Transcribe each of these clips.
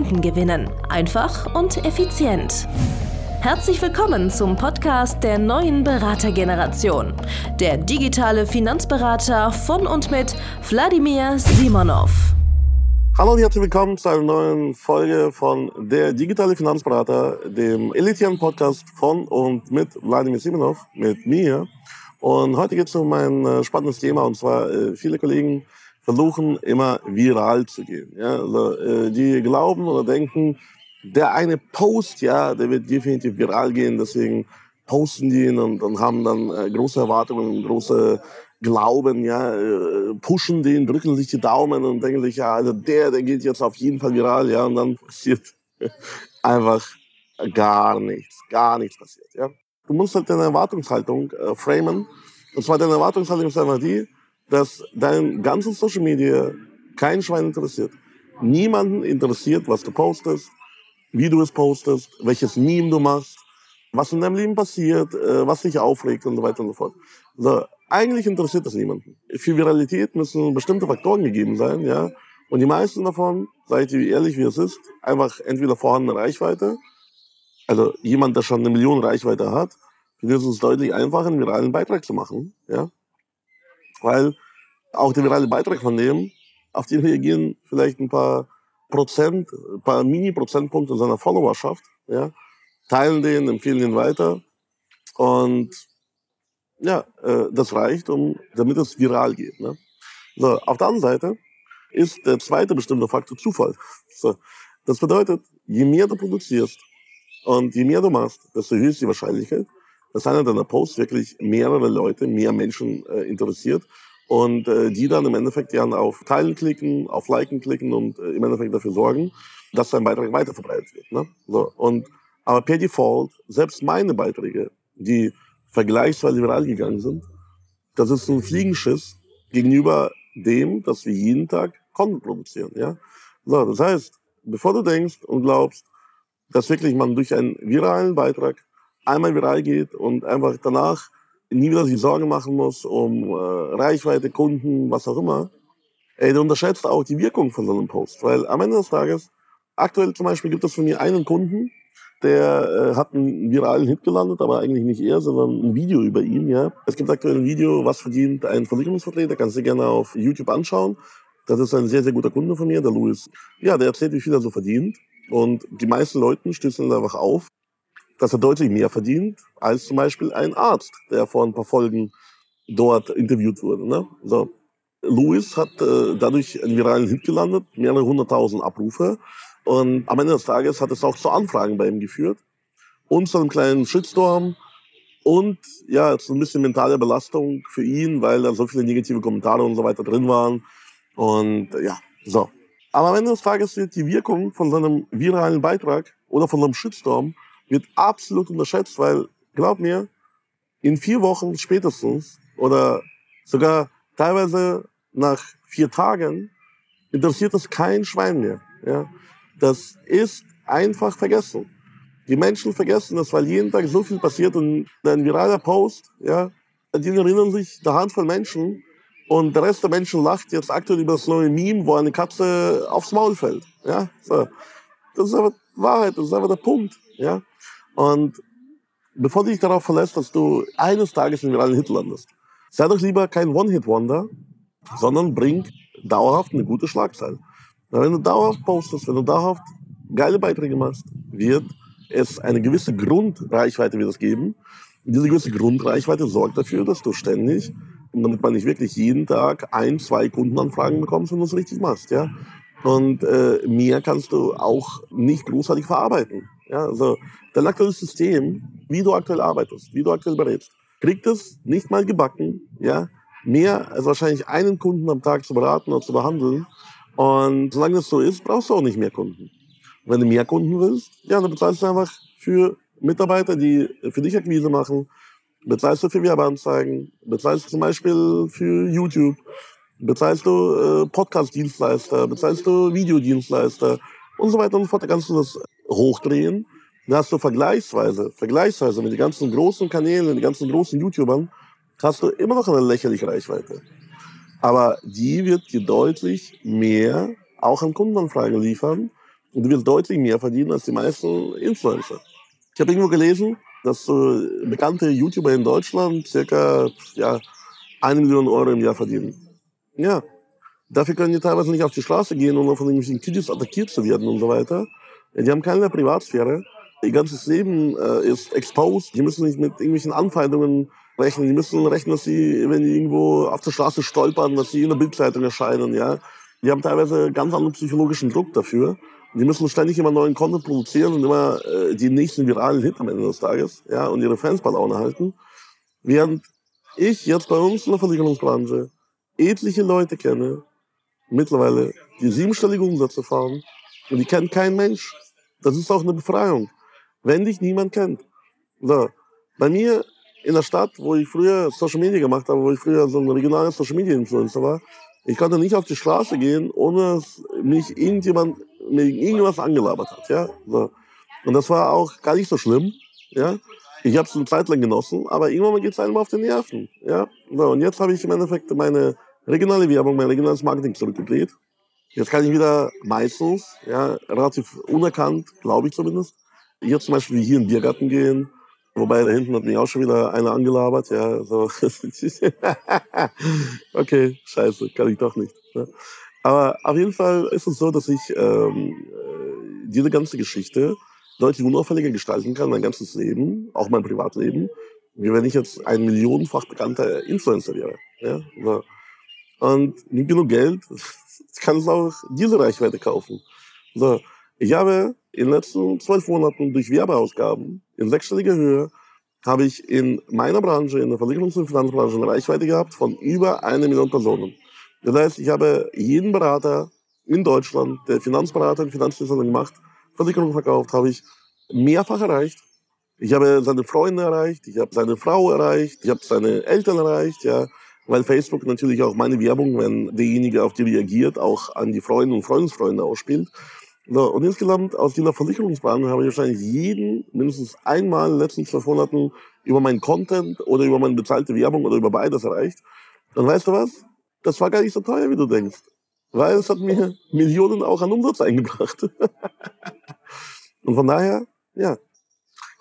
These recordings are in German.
Kunden gewinnen. Einfach und effizient. Herzlich willkommen zum Podcast der neuen Beratergeneration. Der digitale Finanzberater von und mit Wladimir Simonov. Hallo und herzlich willkommen zu einer neuen Folge von Der digitale Finanzberater, dem elitären Podcast von und mit Wladimir Simonov, mit mir. Und heute geht es um ein äh, spannendes Thema und zwar äh, viele Kollegen versuchen immer viral zu gehen. Ja? Also, äh, die glauben oder denken, der eine Post, ja, der wird definitiv viral gehen, deswegen posten die ihn und, und haben dann äh, große Erwartungen, große Glauben, ja, äh, pushen den, drücken sich die Daumen und denken sich, ja, also der, der geht jetzt auf jeden Fall viral, ja, und dann passiert einfach gar nichts, gar nichts passiert, ja. Du musst halt deine Erwartungshaltung äh, framen. Und zwar deine Erwartungshaltung ist einfach die, dass dein ganzes Social Media kein Schwein interessiert. Niemanden interessiert, was du postest, wie du es postest, welches Meme du machst, was in deinem Leben passiert, äh, was dich aufregt und so weiter und so fort. Also, eigentlich interessiert das niemanden. Für Viralität müssen bestimmte Faktoren gegeben sein, ja. Und die meisten davon, sage ich dir ehrlich, wie es ist, einfach entweder vorhandene Reichweite, also jemand, der schon eine Million Reichweite hat, für den ist es deutlich einfacher, einen viralen Beitrag zu machen, ja weil auch der virale Beitrag von dem, auf den reagieren vielleicht ein paar Prozent, ein paar Mini-Prozentpunkte seiner Followerschaft, ja, teilen den, empfehlen den weiter und ja, äh, das reicht, um, damit es viral geht. Ne? So, auf der anderen Seite ist der zweite bestimmte Faktor Zufall. So, das bedeutet, je mehr du produzierst und je mehr du machst, desto höher ist die Wahrscheinlichkeit, dass einer deiner Posts wirklich mehrere Leute, mehr Menschen äh, interessiert und äh, die dann im Endeffekt ja auf Teilen klicken, auf Liken klicken und äh, im Endeffekt dafür sorgen, dass dein Beitrag weiterverbreitet wird. Ne? So, und, aber per Default, selbst meine Beiträge, die vergleichsweise viral gegangen sind, das ist ein Fliegenschiss gegenüber dem, dass wir jeden Tag Content produzieren. Ja? So, das heißt, bevor du denkst und glaubst, dass wirklich man durch einen viralen Beitrag einmal viral geht und einfach danach nie wieder sich Sorgen machen muss um äh, Reichweite, Kunden, was auch immer, ey, der unterschätzt auch die Wirkung von so einem Post. Weil am Ende des Tages, aktuell zum Beispiel gibt es von mir einen Kunden, der äh, hat einen viralen Hit gelandet, aber eigentlich nicht er, sondern ein Video über ihn. Ja, Es gibt aktuell ein Video, was verdient ein Versicherungsvertreter, kannst du gerne auf YouTube anschauen. Das ist ein sehr, sehr guter Kunde von mir, der Louis. Ja, der erzählt, wie viel er so verdient. Und die meisten Leute stößen einfach auf, dass er deutlich mehr verdient als zum Beispiel ein Arzt, der vor ein paar Folgen dort interviewt wurde. Ne? So. Louis hat äh, dadurch einen viralen Hit gelandet, mehrere hunderttausend Abrufe. Und am Ende des Tages hat es auch zu Anfragen bei ihm geführt. Und zu einem kleinen Shitstorm. Und ja, zu ein bisschen mentale Belastung für ihn, weil da so viele negative Kommentare und so weiter drin waren. Und ja, so. Aber am Ende des Tages wird die Wirkung von seinem viralen Beitrag oder von einem Shitstorm wird absolut unterschätzt, weil, glaub mir, in vier Wochen spätestens oder sogar teilweise nach vier Tagen interessiert es kein Schwein mehr. Ja? Das ist einfach vergessen. Die Menschen vergessen das, weil jeden Tag so viel passiert und ein viraler Post, ja, die erinnern sich der Handvoll Menschen und der Rest der Menschen lacht jetzt aktuell über das neue Meme, wo eine Katze aufs Maul fällt. Ja, so. Das ist aber Wahrheit, das ist einfach der Punkt. Ja, und bevor du dich darauf verlässt, dass du eines Tages in viralen Hit landest, sei doch lieber kein One-Hit-Wonder, sondern bring dauerhaft eine gute Schlagzeile. Wenn du dauerhaft postest, wenn du dauerhaft geile Beiträge machst, wird es eine gewisse Grundreichweite wird es geben. Und diese gewisse Grundreichweite sorgt dafür, dass du ständig, damit man nicht wirklich jeden Tag ein, zwei Kundenanfragen bekommst, wenn du es richtig machst, ja. Und äh, mehr kannst du auch nicht großartig verarbeiten. Ja, also dein aktuelles System, wie du aktuell arbeitest, wie du aktuell berätst, kriegt es nicht mal gebacken, ja, mehr als wahrscheinlich einen Kunden am Tag zu beraten oder zu behandeln. Und solange das so ist, brauchst du auch nicht mehr Kunden. Wenn du mehr Kunden willst, ja, dann bezahlst du einfach für Mitarbeiter, die für dich Akquise machen, bezahlst du für Werbeanzeigen, bezahlst du zum Beispiel für YouTube, bezahlst du äh, Podcast-Dienstleister, bezahlst du Videodienstleister und so weiter und so fort. Da kannst du das hochdrehen. Dann hast du vergleichsweise, vergleichsweise mit den ganzen großen Kanälen, den ganzen großen YouTubern, hast du immer noch eine lächerliche Reichweite. Aber die wird dir deutlich mehr auch an Kundenanfragen liefern und du wirst deutlich mehr verdienen als die meisten Influencer. Ich habe irgendwo gelesen, dass so bekannte YouTuber in Deutschland circa ja, eine Million Euro im Jahr verdienen. Ja, dafür können die teilweise nicht auf die Straße gehen, um von irgendwelchen Kiddies attackiert zu werden und so weiter. Die haben keine Privatsphäre. Ihr ganzes Leben äh, ist exposed. Die müssen nicht mit irgendwelchen Anfeindungen rechnen. Die müssen rechnen, dass sie, wenn die irgendwo auf der Straße stolpern, dass sie in der Bildzeitung erscheinen. Ja, die haben teilweise ganz anderen psychologischen Druck dafür. Die müssen ständig immer neuen Content produzieren und immer äh, die nächsten viralen Hit am Ende des Tages, ja, und ihre Fans bei Laune halten. Während ich jetzt bei uns in der Versicherungsbranche etliche Leute kenne, mittlerweile, die siebenstellige Umsätze fahren und die kennt kein Mensch. Das ist auch eine Befreiung. Wenn dich niemand kennt. So. Bei mir in der Stadt, wo ich früher Social Media gemacht habe, wo ich früher so ein regionaler Social Media Influencer war, ich konnte nicht auf die Straße gehen, ohne dass mich irgendjemand mir irgendwas angelabert hat. Ja? So. Und das war auch gar nicht so schlimm. Ja? Ich habe es eine Zeit lang genossen, aber irgendwann geht es einem auf die Nerven. Ja? So, und jetzt habe ich im Endeffekt meine regionale Werbung, mein regionales Marketing zurückgedreht. Jetzt kann ich wieder meistens, ja, relativ unerkannt, glaube ich zumindest, jetzt zum Beispiel hier in den Biergarten gehen, Wobei da hinten hat mich auch schon wieder einer angelabert. Ja, so. okay, scheiße, kann ich doch nicht. Ne? Aber auf jeden Fall ist es so, dass ich ähm, äh, diese ganze Geschichte deutlich unauffälliger gestalten kann, mein ganzes Leben, auch mein Privatleben, wie wenn ich jetzt ein millionenfach bekannter Influencer wäre. Ja? So. Und mit genug Geld kann es auch diese Reichweite kaufen. So. Ich habe in den letzten zwölf Monaten durch Werbeausgaben in sechsstelliger Höhe habe ich in meiner Branche, in der Versicherungs- und Finanzbranche, eine Reichweite gehabt von über eine Million Personen. Das heißt, ich habe jeden Berater in Deutschland, der Finanzberater und Finanzdienstleister gemacht, Versicherungen verkauft, habe ich mehrfach erreicht. Ich habe seine Freunde erreicht, ich habe seine Frau erreicht, ich habe seine Eltern erreicht, ja, weil Facebook natürlich auch meine Werbung, wenn derjenige auf die reagiert, auch an die Freunde und Freundesfreunde ausspielt. So, und insgesamt aus dieser Versicherungsbranche habe ich wahrscheinlich jeden mindestens einmal in den letzten zwölf Monaten über meinen Content oder über meine bezahlte Werbung oder über beides erreicht. Und weißt du was? Das war gar nicht so teuer, wie du denkst. Weil es hat mir Millionen auch an Umsatz eingebracht. und von daher, ja,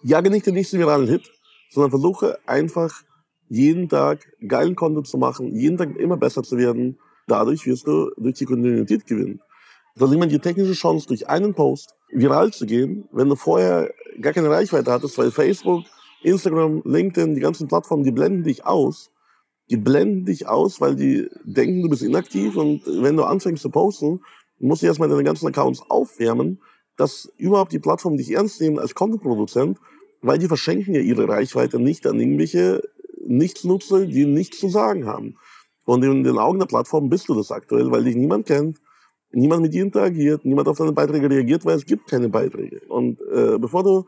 jage nicht den nächsten viralen Hit, sondern versuche einfach jeden Tag geilen Content zu machen, jeden Tag immer besser zu werden. Dadurch wirst du durch die Kontinuität gewinnen. Also immer die technische Chance, durch einen Post viral zu gehen, wenn du vorher gar keine Reichweite hattest, weil Facebook, Instagram, LinkedIn, die ganzen Plattformen, die blenden dich aus. Die blenden dich aus, weil die denken, du bist inaktiv und wenn du anfängst zu posten, musst du erstmal deine ganzen Accounts aufwärmen, dass überhaupt die Plattformen dich ernst nehmen als Content-Produzent, weil die verschenken ja ihre Reichweite nicht an irgendwelche Nichtsnutzer, die nichts zu sagen haben. Und in den Augen der Plattform bist du das aktuell, weil dich niemand kennt, niemand mit dir interagiert, niemand auf deine Beiträge reagiert, weil es gibt keine Beiträge. Und äh, bevor du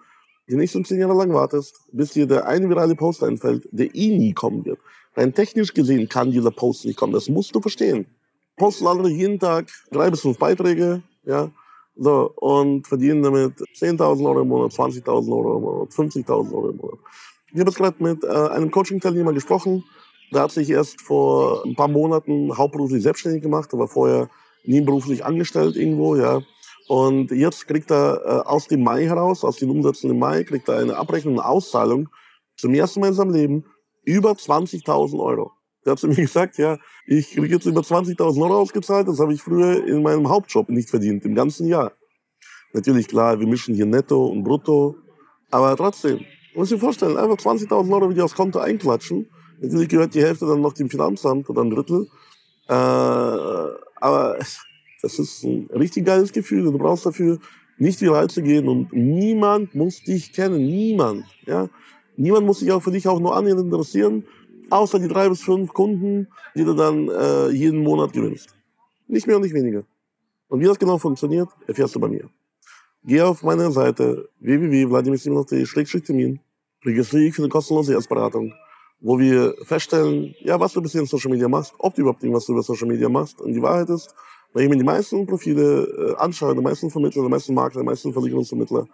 die nächsten zehn Jahre lang wartest, bis dir der eine virale Post einfällt, der eh nie kommen wird. Rein technisch gesehen kann dieser Post nicht kommen. Das musst du verstehen. Posten andere jeden Tag drei bis fünf Beiträge, ja, so, und verdienen damit 10.000 Euro im Monat, 20.000 Euro im Monat, 50.000 Euro im Monat. Ich habe jetzt gerade mit äh, einem Coaching-Teilnehmer gesprochen. Der hat sich erst vor ein paar Monaten hauptberuflich selbstständig gemacht, aber vorher nebenberuflich angestellt irgendwo, ja. Und jetzt kriegt er äh, aus dem Mai heraus, aus den Umsätzen im Mai, kriegt er eine Abrechnung, eine Auszahlung zum ersten Mal in seinem Leben über 20.000 Euro. Der hat zu mir gesagt, ja, ich kriege jetzt über 20.000 Euro ausgezahlt, das habe ich früher in meinem Hauptjob nicht verdient, im ganzen Jahr. Natürlich, klar, wir mischen hier Netto und Brutto, aber trotzdem, muss ich vorstellen, einfach 20.000 Euro wieder aufs Konto einklatschen. Natürlich gehört die Hälfte dann noch dem Finanzamt oder ein Drittel. Äh, aber das ist ein richtig geiles Gefühl. Du brauchst dafür nicht viral zu gehen und niemand muss dich kennen. Niemand. Ja? Niemand muss sich auch für dich auch nur annähernd interessieren, außer die drei bis fünf Kunden, die du dann äh, jeden Monat gewinnst. Nicht mehr und nicht weniger. Und wie das genau funktioniert, erfährst du bei mir. Geh auf meine Seite www.vladimirsimonov.de-termin, registriere dich für eine kostenlose Erstberatung, wo wir feststellen, ja, was du bisher in Social Media machst, ob du überhaupt irgendwas über Social Media machst. Und die Wahrheit ist, wenn ich mir die meisten Profile äh, anschaue, die meisten Vermittler, die meisten Makler, die meisten Versicherungsvermittler,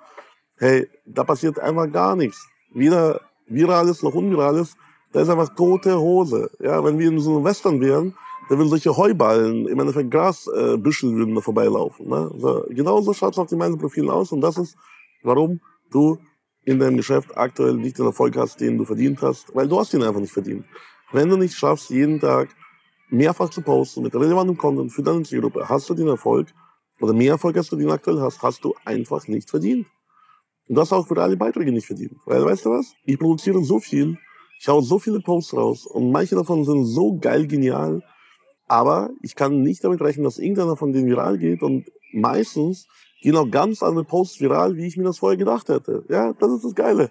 hey, da passiert einfach gar nichts. Weder virales noch unvirales, da ist einfach tote Hose. Ja, wenn wir in so einem Western wären, da würden solche Heuballen, im Endeffekt Grasbüschel äh, würden da vorbeilaufen. Ne? So, genau so schaut es auf den meisten Profilen aus und das ist, warum du in deinem Geschäft aktuell nicht den Erfolg hast, den du verdient hast, weil du hast ihn einfach nicht verdient. Wenn du nicht schaffst, jeden Tag mehrfach zu posten mit relevantem Content für deine Zielgruppe, hast du den Erfolg oder mehr Erfolg, als du den aktuell hast, hast du einfach nicht verdient. Und das auch für alle Beiträge nicht verdient. Weil, weißt du was? Ich produziere so viel, ich hau so viele Posts raus und manche davon sind so geil genial, aber ich kann nicht damit rechnen, dass irgendeiner von denen viral geht und meistens gehen auch ganz andere Posts viral, wie ich mir das vorher gedacht hätte. Ja, das ist das Geile.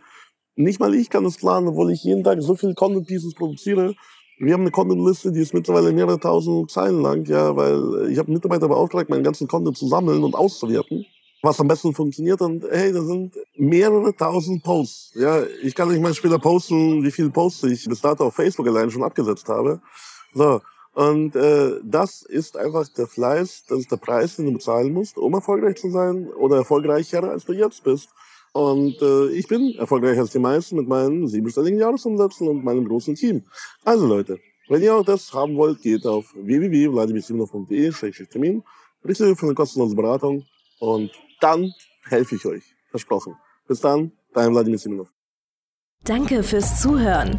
Nicht mal ich kann das planen, obwohl ich jeden Tag so viele Content Pieces produziere. Wir haben eine Content-Liste, die ist mittlerweile mehrere tausend Zeilen lang, ja, weil ich habe Mitarbeiter beauftragt, meinen ganzen Content zu sammeln und auszuwerten, was am besten funktioniert. Und hey, da sind mehrere tausend Posts. Ja, ich kann nicht mal später posten, wie viele Posts ich bis dato auf Facebook allein schon abgesetzt habe. So, und äh, das ist einfach der Fleiß, das ist der Preis, den du bezahlen musst, um erfolgreich zu sein oder erfolgreicher als du jetzt bist. Und äh, ich bin erfolgreicher als die meisten mit meinen siebenstelligen Jahresumsätzen und meinem großen Team. Also Leute, wenn ihr auch das haben wollt, geht auf www.vladimirsimonov.de-termin, richtet für eine kostenlose Beratung und dann helfe ich euch. Versprochen. Bis dann, dein Wladimir Simonov. Danke fürs Zuhören.